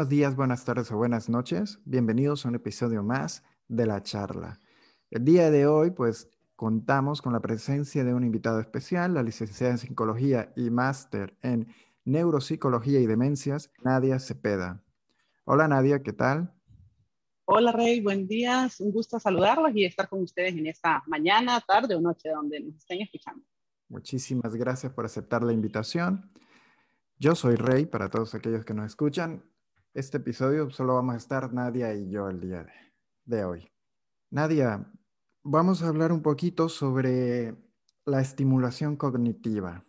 Buenos días, buenas tardes o buenas noches. Bienvenidos a un episodio más de la charla. El día de hoy, pues, contamos con la presencia de un invitado especial, la licenciada en Psicología y máster en Neuropsicología y Demencias, Nadia Cepeda. Hola Nadia, ¿qué tal? Hola Rey, buen día. Un gusto saludarlos y estar con ustedes en esta mañana, tarde o noche donde nos estén escuchando. Muchísimas gracias por aceptar la invitación. Yo soy Rey, para todos aquellos que nos escuchan. Este episodio solo vamos a estar Nadia y yo el día de, hoy. Nadia, vamos a hablar un poquito sobre la estimulación cognitiva.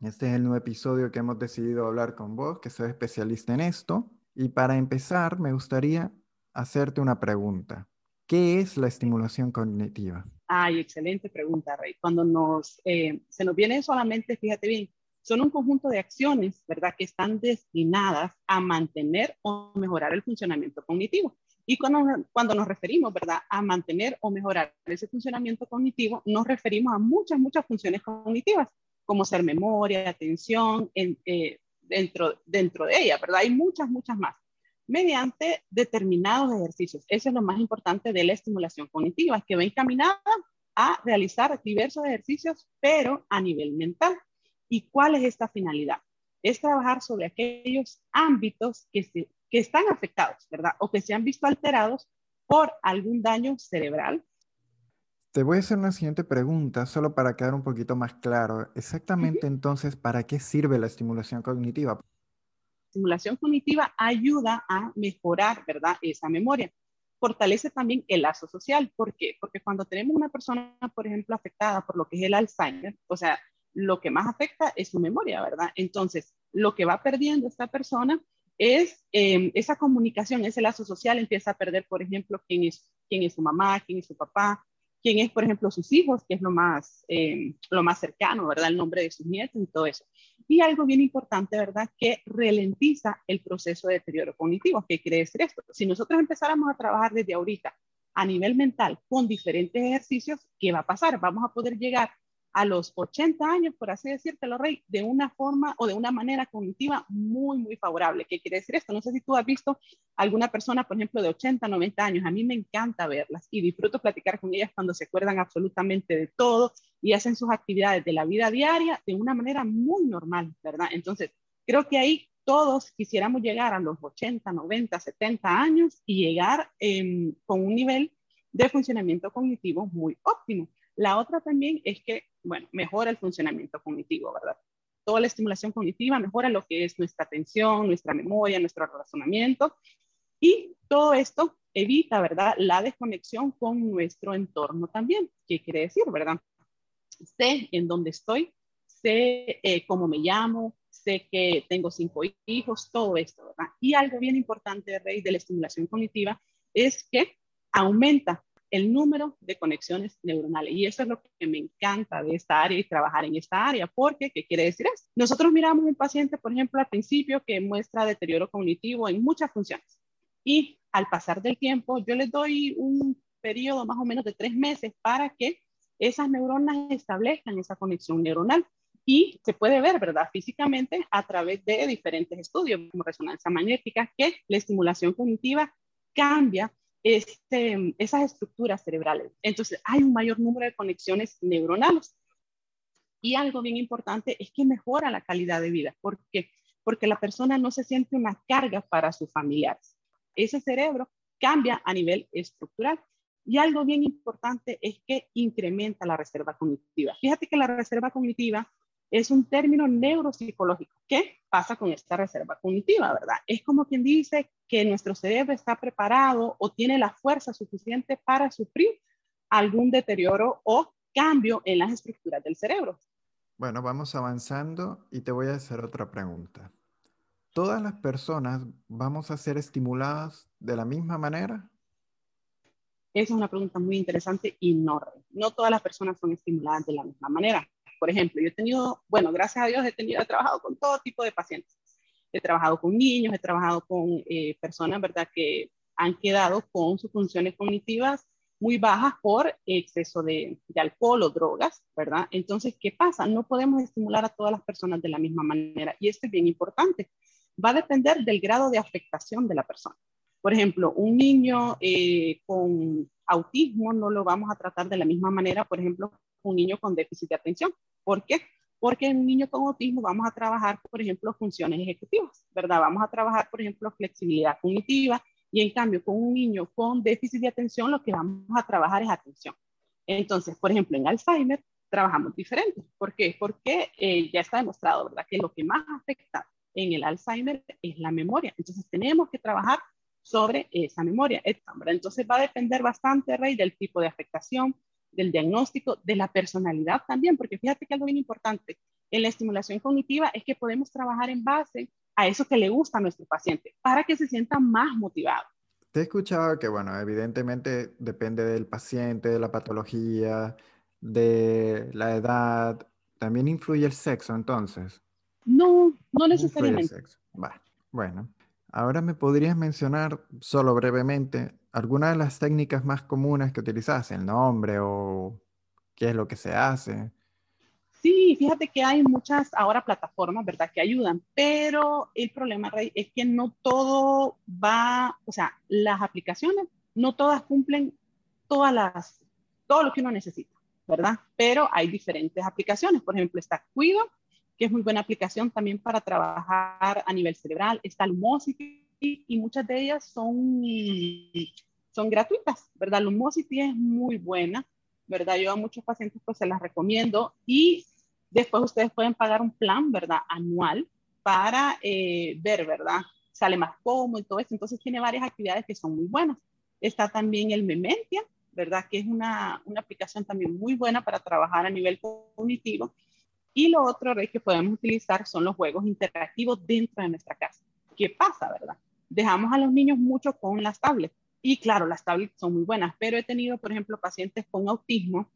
Este es el nuevo episodio que hemos decidido hablar con vos, que soy especialista en esto. Y para empezar, me gustaría hacerte una pregunta. ¿Qué es la estimulación cognitiva? Ay, excelente pregunta, Rey. Cuando nos, eh, se nos viene solamente, fíjate bien, son un conjunto de acciones, ¿verdad?, que están destinadas a mantener o mejorar el funcionamiento cognitivo. Y cuando, cuando nos referimos, ¿verdad?, a mantener o mejorar ese funcionamiento cognitivo, nos referimos a muchas, muchas funciones cognitivas, como ser memoria, atención, eh, dentro, dentro de ella, ¿verdad? Hay muchas, muchas más mediante determinados ejercicios. Eso es lo más importante de la estimulación cognitiva, que va encaminada a realizar diversos ejercicios, pero a nivel mental. ¿Y cuál es esta finalidad? Es trabajar sobre aquellos ámbitos que, que están afectados, ¿verdad? O que se han visto alterados por algún daño cerebral. Te voy a hacer una siguiente pregunta, solo para quedar un poquito más claro. Exactamente entonces, ¿para qué sirve la estimulación cognitiva? estimulación cognitiva ayuda a mejorar, ¿verdad? Esa memoria. Fortalece también el lazo social. ¿Por qué? Porque cuando tenemos una persona, por ejemplo, afectada por lo que es el Alzheimer, o sea, lo que más afecta es su memoria, ¿verdad? Entonces, lo que va perdiendo esta persona es em, esa comunicación, ese lazo social, empieza a perder, por ejemplo, quién es, quién es su mamá, quién es su papá, quién es, por ejemplo, sus hijos, que es lo más, em, lo más cercano, ¿verdad? El nombre de sus nietos y todo eso. Y algo bien importante, ¿verdad? Que ralentiza el proceso de deterioro cognitivo. ¿Qué quiere decir esto? Si nosotros empezáramos a trabajar desde ahorita a nivel mental con diferentes ejercicios, ¿qué va a pasar? Vamos a poder llegar a los 80 años, por así decírtelo, Rey, de una forma o de una manera cognitiva muy, muy favorable. ¿Qué quiere decir esto? No sé si tú has visto alguna persona, por ejemplo, de 80, 90 años. A mí me encanta verlas y disfruto platicar con ellas cuando se acuerdan absolutamente de todo y hacen sus actividades de la vida diaria de una manera muy normal, ¿verdad? Entonces, creo que ahí todos quisiéramos llegar a los 80, 90, 70 años y llegar em, con un nivel de funcionamiento cognitivo muy óptimo. La otra también es que bueno, mejora el funcionamiento cognitivo, ¿verdad? Toda la estimulación cognitiva mejora lo que es nuestra atención, nuestra memoria, nuestro razonamiento y todo esto evita, ¿verdad? La desconexión con nuestro entorno también. ¿Qué quiere decir, verdad? Sé en dónde estoy, sé eh, cómo me llamo, sé que tengo cinco hijos, todo esto, ¿verdad? Y algo bien importante, Rey, de la estimulación cognitiva es que aumenta el número de conexiones neuronales. Y eso es lo que me encanta de esta área y trabajar en esta área, porque, ¿qué quiere decir eso? Nosotros miramos un paciente, por ejemplo, al principio que muestra deterioro cognitivo en muchas funciones. Y al pasar del tiempo, yo les doy un periodo más o menos de tres meses para que esas neuronas establezcan esa conexión neuronal. Y se puede ver, ¿verdad? Físicamente a través de diferentes estudios, como resonancia magnética, que la estimulación cognitiva cambia este, esas estructuras cerebrales. Entonces, hay un mayor número de conexiones neuronales. Y algo bien importante es que mejora la calidad de vida. ¿Por qué? Porque la persona no se siente una carga para sus familiares. Ese cerebro cambia a nivel estructural. Y algo bien importante es que incrementa la reserva cognitiva. Fíjate que la reserva cognitiva es un término neuropsicológico. ¿Qué pasa con esta reserva cognitiva, verdad? Es como quien dice que nuestro cerebro está preparado o tiene la fuerza suficiente para sufrir algún deterioro o cambio en las estructuras del cerebro. Bueno, vamos avanzando y te voy a hacer otra pregunta. ¿Todas las personas vamos a ser estimuladas de la misma manera? Esa es una pregunta muy interesante y no, no todas las personas son estimuladas de la misma manera. Por ejemplo, yo he tenido, bueno, gracias a Dios he tenido, he trabajado con todo tipo de pacientes. He trabajado con niños, he trabajado con eh, personas, ¿verdad?, que han quedado con sus funciones cognitivas muy bajas por exceso de, de, alcohol o drogas, ¿verdad? Entonces, ¿qué pasa? No podemos estimular a todas las personas de la misma manera y esto es bien importante. va a depender del grado de afectación de la persona. Por ejemplo, un niño eh, con autismo no lo vamos a tratar de la misma manera, por ejemplo, un niño con déficit de atención. ¿Por qué? Porque en un niño con autismo vamos a trabajar, por ejemplo, funciones ejecutivas, ¿verdad? Vamos a trabajar, por ejemplo, flexibilidad cognitiva y en cambio con un niño con déficit de atención lo que vamos a trabajar es atención. Entonces, por ejemplo, en Alzheimer trabajamos diferente. ¿Por qué? Porque eh, ya está demostrado, ¿verdad? Que lo que más afecta en el Alzheimer es la memoria. Entonces, tenemos que trabajar sobre esa memoria. Entonces, va a depender bastante, Rey, del tipo de afectación, del diagnóstico, de la personalidad también, porque fíjate que algo bien importante en la estimulación cognitiva es que podemos trabajar en base a eso que le gusta a nuestro paciente para que se sienta más motivado. Te he escuchado que, bueno, evidentemente depende del paciente, de la patología, de la edad. ¿También influye el sexo entonces? No, no necesariamente. bueno. Ahora me podrías mencionar solo brevemente algunas de las técnicas más comunes que utilizas, el nombre o qué es lo que se hace. Sí, fíjate que hay muchas ahora plataformas, ¿verdad?, que ayudan, pero el problema, Rey, es que no todo va, o sea, las aplicaciones, no todas cumplen todas las, todo lo que uno necesita, ¿verdad? Pero hay diferentes aplicaciones. Por ejemplo, está Cuido, que es muy buena aplicación también para trabajar a nivel cerebral. Está Lumosity y muchas de ellas son, son gratuitas, ¿verdad? Lumosity es muy buena, ¿verdad? Yo a muchos pacientes pues se las recomiendo y después ustedes pueden pagar un plan, ¿verdad? Anual para eh, ver, ¿verdad? Sale más cómodo y todo eso. Entonces tiene varias actividades que son muy buenas. Está también el Mementia, ¿verdad? Que es una, una aplicación también muy buena para trabajar a nivel cognitivo y lo otro que podemos utilizar son los juegos interactivos dentro de nuestra casa. ¿Qué pasa, verdad? Dejamos a los niños mucho con las tablets. Y claro, las tablets son muy buenas, pero he tenido, por ejemplo, pacientes con autismo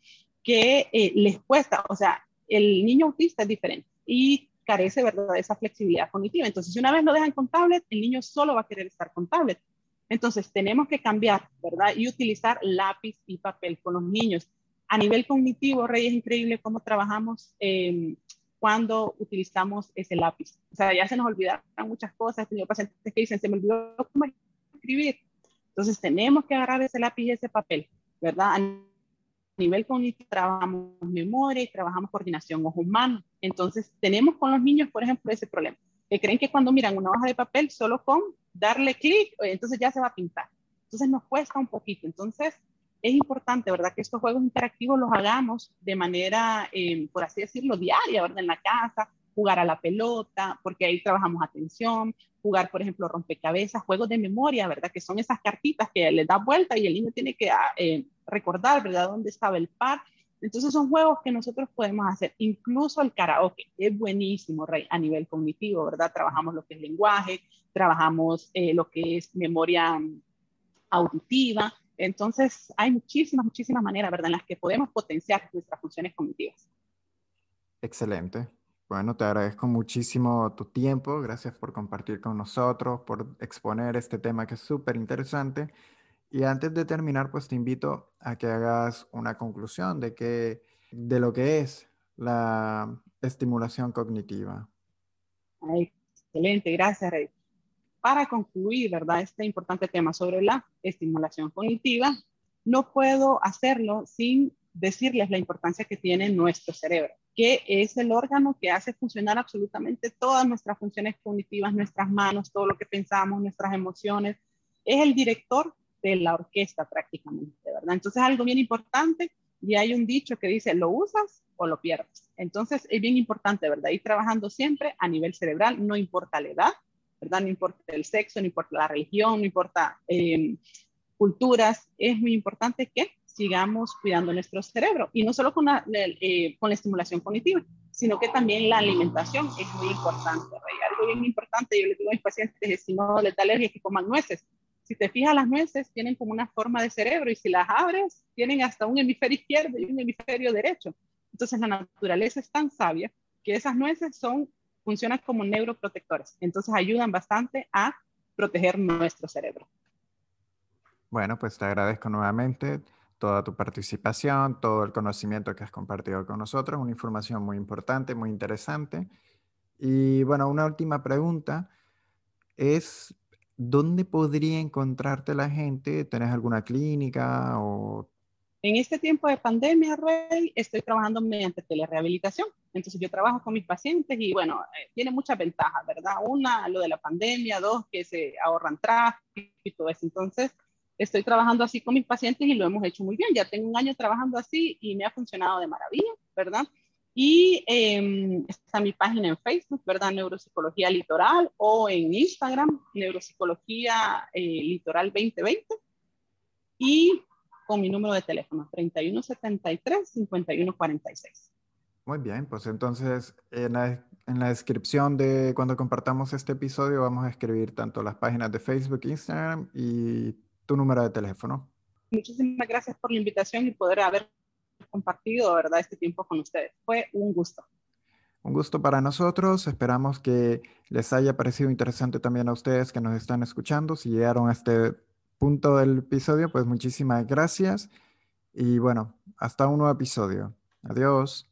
que eh, les cuesta, o sea, el niño autista es diferente y carece, ¿verdad?, de esa flexibilidad cognitiva. Entonces, si una vez lo dejan con tablet, el niño solo va a querer estar con tablet. Entonces, tenemos que cambiar, ¿verdad? Y utilizar lápiz y papel con los niños a nivel cognitivo, Rey, es increíble cómo trabajamos em, cuando utilizamos ese lápiz. O sea, ya se nos olvidaron muchas cosas. He tenido pacientes que dicen, se me olvidó cómo escribir. Entonces, tenemos que agarrar ese lápiz y ese papel, ¿verdad? A nivel cognitivo trabajamos memoria y trabajamos coordinación ojo-humano. Entonces, tenemos con los niños, por ejemplo, ese problema. Que creen que cuando miran una hoja de papel, solo con darle clic, entonces ya se va a pintar. Entonces, nos cuesta un poquito. Entonces, es importante, ¿verdad? Que estos juegos interactivos los hagamos de manera, eh, por así decirlo, diaria, ¿verdad? En la casa, jugar a la pelota, porque ahí trabajamos atención, jugar, por ejemplo, rompecabezas, juegos de memoria, ¿verdad? Que son esas cartitas que le da vuelta y el niño tiene que ah, eh, recordar, ¿verdad? Dónde estaba el par. Entonces son juegos que nosotros podemos hacer. Incluso el karaoke es buenísimo, Rey, a nivel cognitivo, ¿verdad? Trabajamos lo que es lenguaje, trabajamos eh, lo que es memoria auditiva, entonces, hay muchísimas, muchísimas maneras, ¿verdad?, en las que podemos potenciar nuestras funciones cognitivas. Excelente. Bueno, te agradezco muchísimo tu tiempo. Gracias por compartir con nosotros, por exponer este tema que es súper interesante. Y antes de terminar, pues te invito a que hagas una conclusión de, que, de lo que es la estimulación cognitiva. excelente, gracias, Rey para concluir, ¿verdad? Este importante tema sobre la estimulación cognitiva, no puedo hacerlo sin decirles la importancia que tiene nuestro cerebro, que es el órgano que hace funcionar absolutamente todas nuestras funciones cognitivas, nuestras manos, todo lo que pensamos, nuestras emociones. Es el director de la orquesta prácticamente, ¿verdad? Entonces es algo bien importante y hay un dicho que dice, lo usas o lo pierdes. Entonces es bien importante, ¿verdad? Ir trabajando siempre a nivel cerebral, no importa la edad, ¿verdad? No importa el sexo, no importa la religión, no importa eh, culturas, es muy importante que sigamos cuidando nuestro cerebro y no solo con la, eh, con la estimulación cognitiva, sino que también la alimentación es muy importante. Algo bien importante, yo le digo a mis pacientes, es si no les da alergia que coman nueces. Si te fijas, las nueces tienen como una forma de cerebro y si las abres, tienen hasta un hemisferio izquierdo y un hemisferio derecho. Entonces la naturaleza es tan sabia que esas nueces son funcionan como neuroprotectores. Entonces ayudan bastante a proteger nuestro cerebro. Bueno, pues te agradezco nuevamente toda tu participación, todo el conocimiento que has compartido con nosotros, una información muy importante, muy interesante. Y bueno, una última pregunta. es dónde podría encontrarte la gente. ¿Tenés alguna clínica o en este tiempo de pandemia, Rey, estoy trabajando mediante telerehabilitación. Entonces yo trabajo con mis pacientes y bueno, eh, tiene muchas ventajas, ¿verdad? Una, lo de la pandemia, dos, que se ahorran tráfico y todo eso. Entonces estoy trabajando así con mis pacientes y lo hemos hecho muy bien. Ya tengo un año trabajando así y me ha funcionado de maravilla, ¿verdad? Y eh, está mi página en Facebook, ¿verdad? Neuropsicología Litoral o en Instagram, Neuropsicología eh, Litoral 2020. Y con mi número de teléfono, 3173-5146. Muy bien, pues entonces en la, en la, descripción de cuando compartamos este episodio vamos a escribir tanto las páginas de Facebook, Instagram y tu número de teléfono. Muchísimas gracias por la invitación y poder haber compartido, ¿verdad?, este tiempo con ustedes. Fue un gusto. Un gusto para nosotros. Esperamos que les haya parecido interesante también a ustedes que nos están escuchando. Si llegaron a este punto del episodio, pues muchísimas gracias y bueno, hasta un nuevo episodio. Adiós.